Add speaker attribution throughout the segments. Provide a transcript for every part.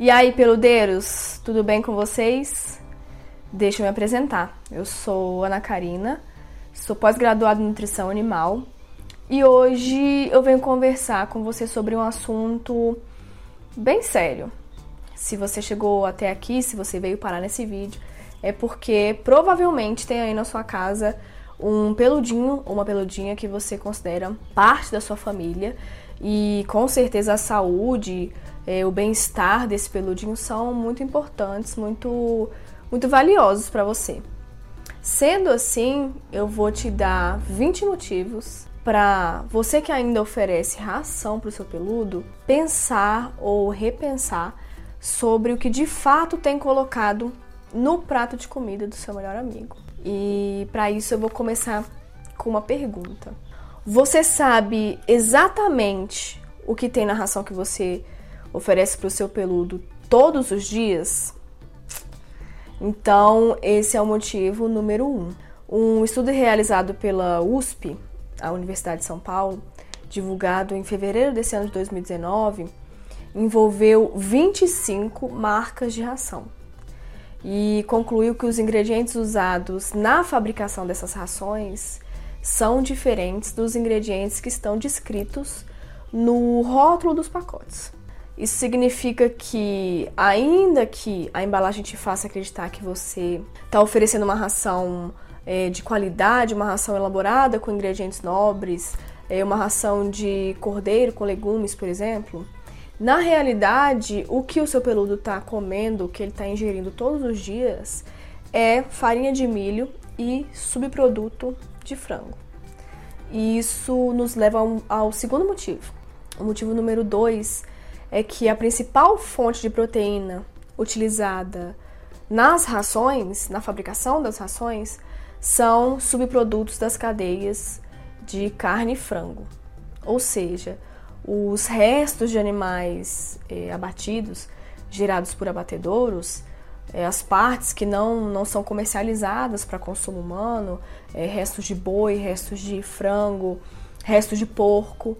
Speaker 1: E aí, peludeiros, tudo bem com vocês? Deixa eu me apresentar. Eu sou Ana Karina, sou pós-graduada em nutrição animal e hoje eu venho conversar com você sobre um assunto bem sério. Se você chegou até aqui, se você veio parar nesse vídeo, é porque provavelmente tem aí na sua casa um peludinho ou uma peludinha que você considera parte da sua família e com certeza a saúde, é, o bem-estar desse peludinho são muito importantes, muito, muito valiosos para você. Sendo assim, eu vou te dar 20 motivos para você que ainda oferece ração para o seu peludo pensar ou repensar sobre o que de fato tem colocado no prato de comida do seu melhor amigo. E para isso eu vou começar com uma pergunta. Você sabe exatamente o que tem na ração que você oferece para o seu peludo todos os dias? Então, esse é o motivo número um. Um estudo realizado pela USP, a Universidade de São Paulo, divulgado em fevereiro desse ano de 2019, envolveu 25 marcas de ração e concluiu que os ingredientes usados na fabricação dessas rações são diferentes dos ingredientes que estão descritos no rótulo dos pacotes. Isso significa que, ainda que a embalagem te faça acreditar que você está oferecendo uma ração é, de qualidade, uma ração elaborada com ingredientes nobres, é, uma ração de cordeiro com legumes, por exemplo, na realidade, o que o seu peludo está comendo, o que ele está ingerindo todos os dias, é farinha de milho e subproduto de frango. E isso nos leva ao segundo motivo. O motivo número dois é que a principal fonte de proteína utilizada nas rações, na fabricação das rações, são subprodutos das cadeias de carne e frango. Ou seja, os restos de animais eh, abatidos, gerados por abatedouros, eh, as partes que não, não são comercializadas para consumo humano, eh, restos de boi, restos de frango, restos de porco,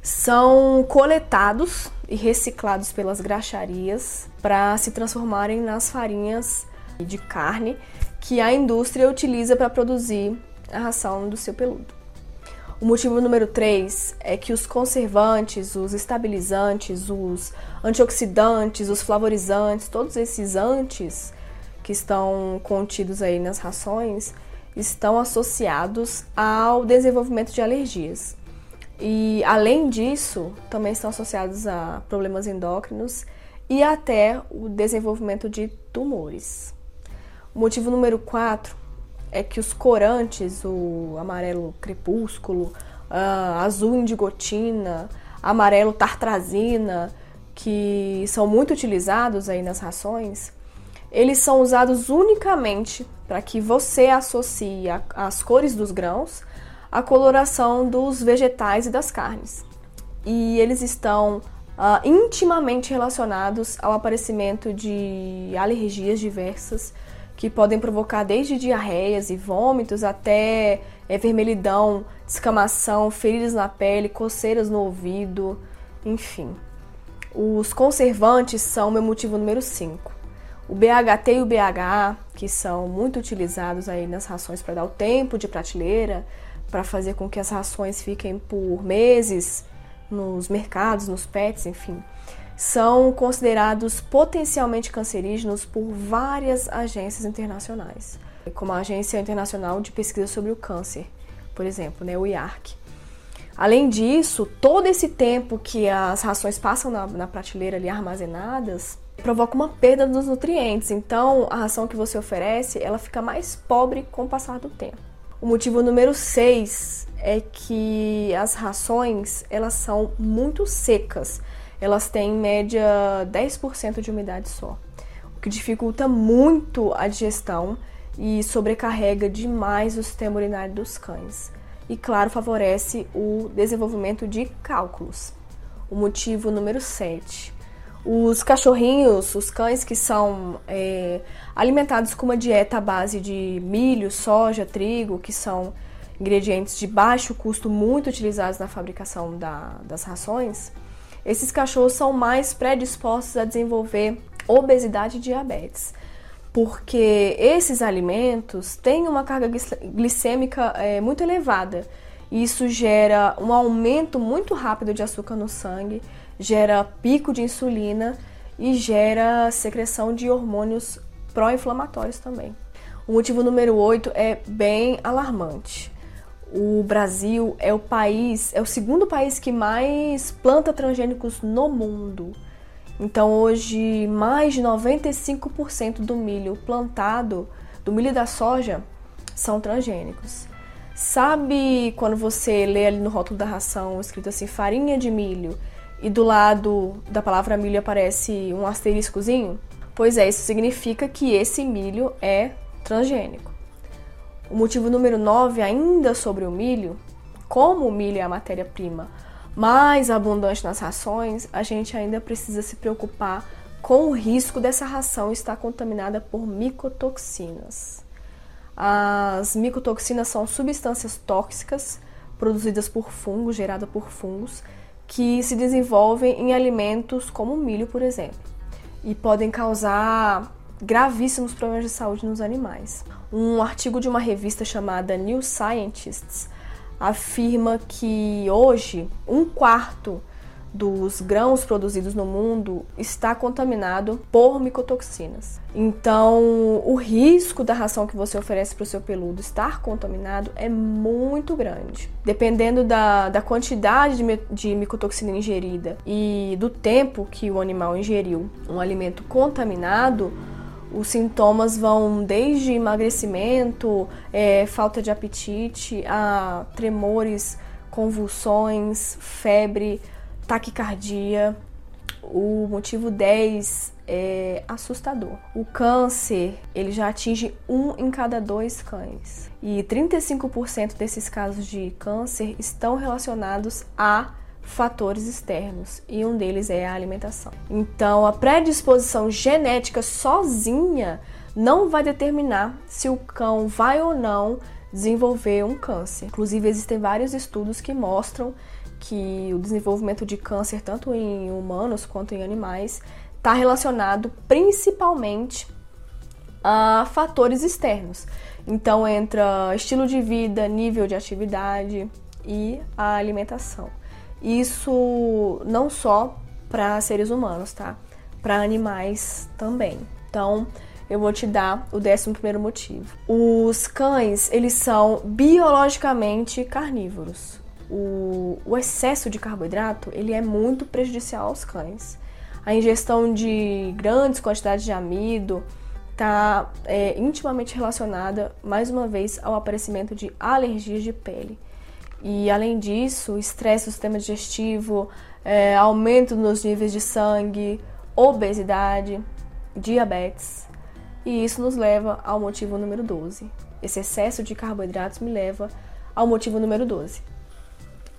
Speaker 1: são coletados e reciclados pelas graxarias para se transformarem nas farinhas de carne que a indústria utiliza para produzir a ração do seu peludo. O motivo número 3 é que os conservantes, os estabilizantes, os antioxidantes, os flavorizantes, todos esses antes que estão contidos aí nas rações, estão associados ao desenvolvimento de alergias. E além disso, também estão associados a problemas endócrinos e até o desenvolvimento de tumores. O motivo número 4 é que os corantes, o amarelo crepúsculo, uh, azul indigotina, amarelo tartrazina, que são muito utilizados aí nas rações, eles são usados unicamente para que você associe as cores dos grãos a coloração dos vegetais e das carnes. E eles estão uh, intimamente relacionados ao aparecimento de alergias diversas que podem provocar desde diarreias e vômitos até é, vermelhidão, descamação, feridas na pele, coceiras no ouvido, enfim. Os conservantes são meu motivo número 5. O BHT e o BHA, que são muito utilizados aí nas rações para dar o tempo de prateleira, para fazer com que as rações fiquem por meses nos mercados, nos pets, enfim, são considerados potencialmente cancerígenos por várias agências internacionais, como a Agência Internacional de Pesquisa sobre o Câncer, por exemplo, né, o IARC. Além disso, todo esse tempo que as rações passam na, na prateleira ali armazenadas provoca uma perda dos nutrientes. Então, a ração que você oferece, ela fica mais pobre com o passar do tempo. O motivo número 6 é que as rações elas são muito secas. Elas têm em média 10% de umidade só, o que dificulta muito a digestão e sobrecarrega demais o sistema urinário dos cães. E claro, favorece o desenvolvimento de cálculos. O motivo número 7 os cachorrinhos, os cães que são é, alimentados com uma dieta à base de milho, soja, trigo, que são ingredientes de baixo custo muito utilizados na fabricação da, das rações, esses cachorros são mais predispostos a desenvolver obesidade e diabetes, porque esses alimentos têm uma carga glicêmica é, muito elevada. Isso gera um aumento muito rápido de açúcar no sangue, gera pico de insulina e gera secreção de hormônios pró-inflamatórios também. O motivo número 8 é bem alarmante. O Brasil é o país, é o segundo país que mais planta transgênicos no mundo. Então hoje mais de 95% do milho plantado, do milho da soja, são transgênicos. Sabe quando você lê ali no rótulo da ração escrito assim farinha de milho e do lado da palavra milho aparece um asteriscozinho? Pois é, isso significa que esse milho é transgênico. O motivo número 9, ainda sobre o milho, como o milho é a matéria-prima mais abundante nas rações, a gente ainda precisa se preocupar com o risco dessa ração estar contaminada por micotoxinas. As micotoxinas são substâncias tóxicas produzidas por fungos, geradas por fungos, que se desenvolvem em alimentos como o milho, por exemplo, e podem causar gravíssimos problemas de saúde nos animais. Um artigo de uma revista chamada New Scientists afirma que hoje um quarto dos grãos produzidos no mundo está contaminado por micotoxinas. Então, o risco da ração que você oferece para o seu peludo estar contaminado é muito grande. Dependendo da, da quantidade de, de micotoxina ingerida e do tempo que o animal ingeriu um alimento contaminado, os sintomas vão desde emagrecimento, é, falta de apetite, a tremores, convulsões, febre, taquicardia. O motivo 10 é assustador. O câncer, ele já atinge um em cada dois cães. E 35% desses casos de câncer estão relacionados a fatores externos e um deles é a alimentação. Então, a predisposição genética sozinha não vai determinar se o cão vai ou não desenvolver um câncer. Inclusive, existem vários estudos que mostram que o desenvolvimento de câncer, tanto em humanos quanto em animais, está relacionado principalmente a fatores externos. Então, entra estilo de vida, nível de atividade e a alimentação. Isso não só para seres humanos, tá? Para animais também. Então, eu vou te dar o décimo primeiro motivo. Os cães, eles são biologicamente carnívoros. O, o, excesso de carboidrato, ele é muito prejudicial aos cães. A ingestão de grandes quantidades de amido está é, intimamente relacionada, mais uma vez, ao aparecimento de alergias de pele. E além disso, estresse do sistema digestivo, é, aumento nos níveis de sangue, obesidade, diabetes. E isso nos leva ao motivo número 12. Esse excesso de carboidratos me leva ao motivo número 12.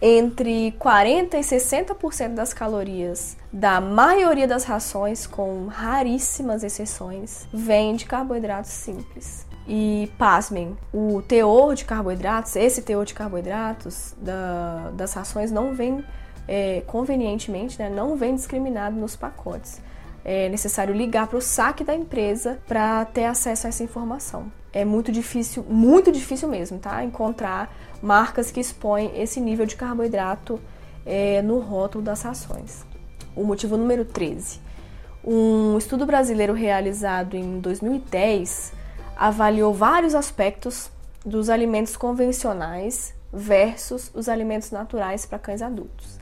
Speaker 1: Entre 40 e 60% das calorias da maioria das rações, com raríssimas exceções, vem de carboidratos simples. E pasmem, o teor de carboidratos, esse teor de carboidratos da, das rações não vem é, convenientemente, né, não vem discriminado nos pacotes. É necessário ligar para o saque da empresa para ter acesso a essa informação. É muito difícil, muito difícil mesmo, tá? Encontrar marcas que expõem esse nível de carboidrato é, no rótulo das rações. O motivo número 13. Um estudo brasileiro realizado em 2010 avaliou vários aspectos dos alimentos convencionais versus os alimentos naturais para cães adultos.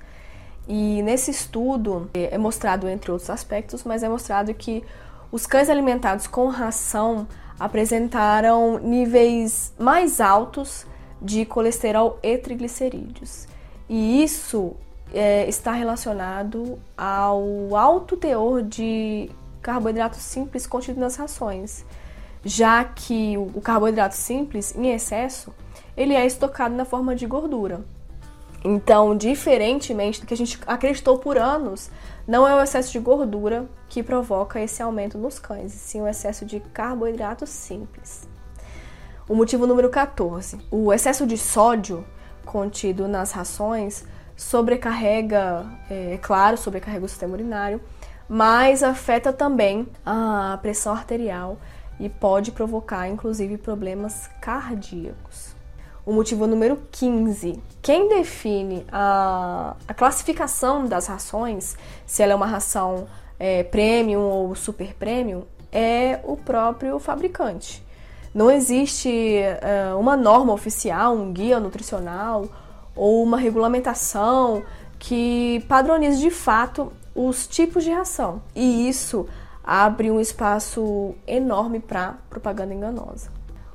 Speaker 1: E nesse estudo é mostrado, entre outros aspectos, mas é mostrado que os cães alimentados com ração apresentaram níveis mais altos de colesterol e triglicerídeos. E isso é, está relacionado ao alto teor de carboidratos simples contido nas rações já que o carboidrato simples, em excesso, ele é estocado na forma de gordura. Então, diferentemente do que a gente acreditou por anos, não é o excesso de gordura que provoca esse aumento nos cães, sim o excesso de carboidrato simples. O motivo número 14. O excesso de sódio contido nas rações sobrecarrega, é, é claro, sobrecarrega o sistema urinário, mas afeta também a pressão arterial e pode provocar, inclusive, problemas cardíacos. O motivo número 15. Quem define a, a classificação das rações, se ela é uma ração é, premium ou super premium, é o próprio fabricante. Não existe uh, uma norma oficial, um guia nutricional ou uma regulamentação que padronize de fato os tipos de ração. E isso abre um espaço enorme para propaganda enganosa.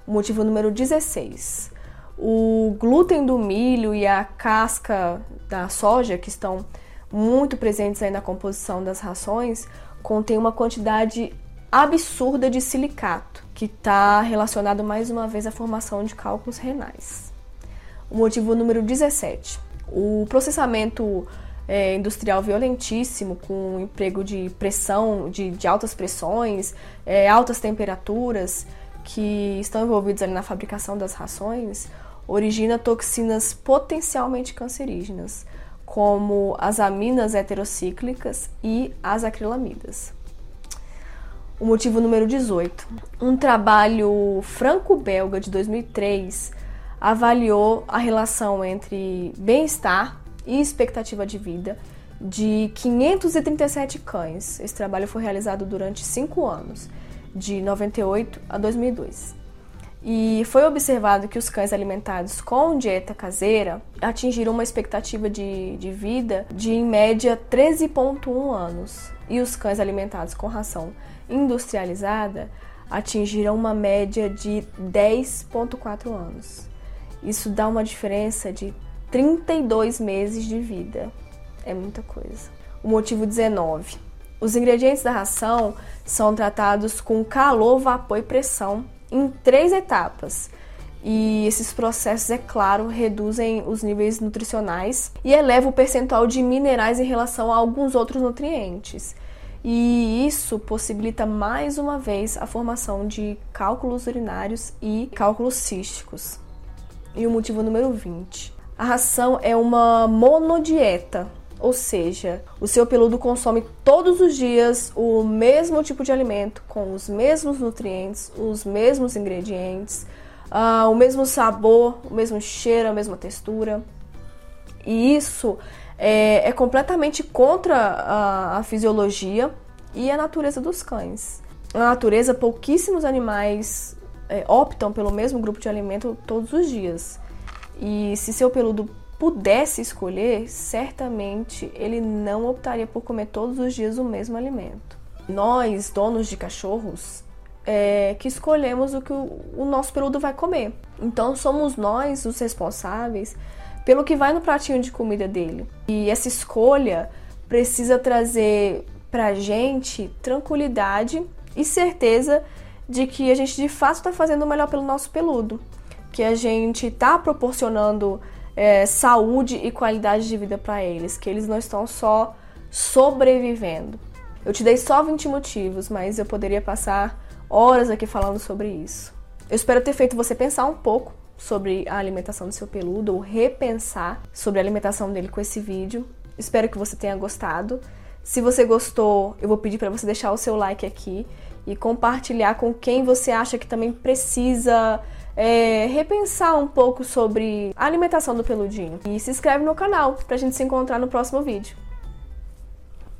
Speaker 1: O motivo número 16. O glúten do milho e a casca da soja, que estão muito presentes aí na composição das rações, contém uma quantidade absurda de silicato, que está relacionado mais uma vez à formação de cálculos renais. O motivo número 17. O processamento é, industrial violentíssimo, com emprego de pressão, de, de altas pressões, é, altas temperaturas, que estão envolvidos ali na fabricação das rações, origina toxinas potencialmente cancerígenas, como as aminas heterocíclicas e as acrilamidas. O motivo número 18. Um trabalho franco-belga de 2003 avaliou a relação entre bem-estar e expectativa de vida de 537 cães. Esse trabalho foi realizado durante cinco anos, de 98 a 2002. E foi observado que os cães alimentados com dieta caseira atingiram uma expectativa de, de vida de, em média, 13,1 anos. E os cães alimentados com ração industrializada atingiram uma média de 10,4 anos. Isso dá uma diferença de 32 meses de vida. É muita coisa. O motivo 19. Os ingredientes da ração são tratados com calor, vapor e pressão em três etapas. E esses processos, é claro, reduzem os níveis nutricionais e elevam o percentual de minerais em relação a alguns outros nutrientes. E isso possibilita mais uma vez a formação de cálculos urinários e cálculos císticos. E o motivo número 20. A ração é uma monodieta, ou seja, o seu peludo consome todos os dias o mesmo tipo de alimento, com os mesmos nutrientes, os mesmos ingredientes, uh, o mesmo sabor, o mesmo cheiro, a mesma textura. E isso é, é completamente contra a, a fisiologia e a natureza dos cães. Na natureza, pouquíssimos animais é, optam pelo mesmo grupo de alimento todos os dias. E se seu peludo pudesse escolher, certamente ele não optaria por comer todos os dias o mesmo alimento. Nós, donos de cachorros, é, que escolhemos o que o, nosso peludo vai comer. Então somos nós os responsáveis pelo que vai no pratinho de comida dele. E essa escolha precisa trazer pra gente tranquilidade e certeza de que a gente de fato está fazendo o melhor pelo nosso peludo que a gente está proporcionando é, saúde e qualidade de vida para eles, que eles não estão só sobrevivendo. Eu te dei só 20 motivos, mas eu poderia passar horas aqui falando sobre isso. Eu espero ter feito você pensar um pouco sobre a alimentação do seu peludo ou repensar sobre a alimentação dele com esse vídeo. Espero que você tenha gostado. Se você gostou, eu vou pedir para você deixar o seu like aqui e compartilhar com quem você acha que também precisa é, repensar um pouco sobre a alimentação do peludinho. E se inscreve no canal pra gente se encontrar no próximo vídeo.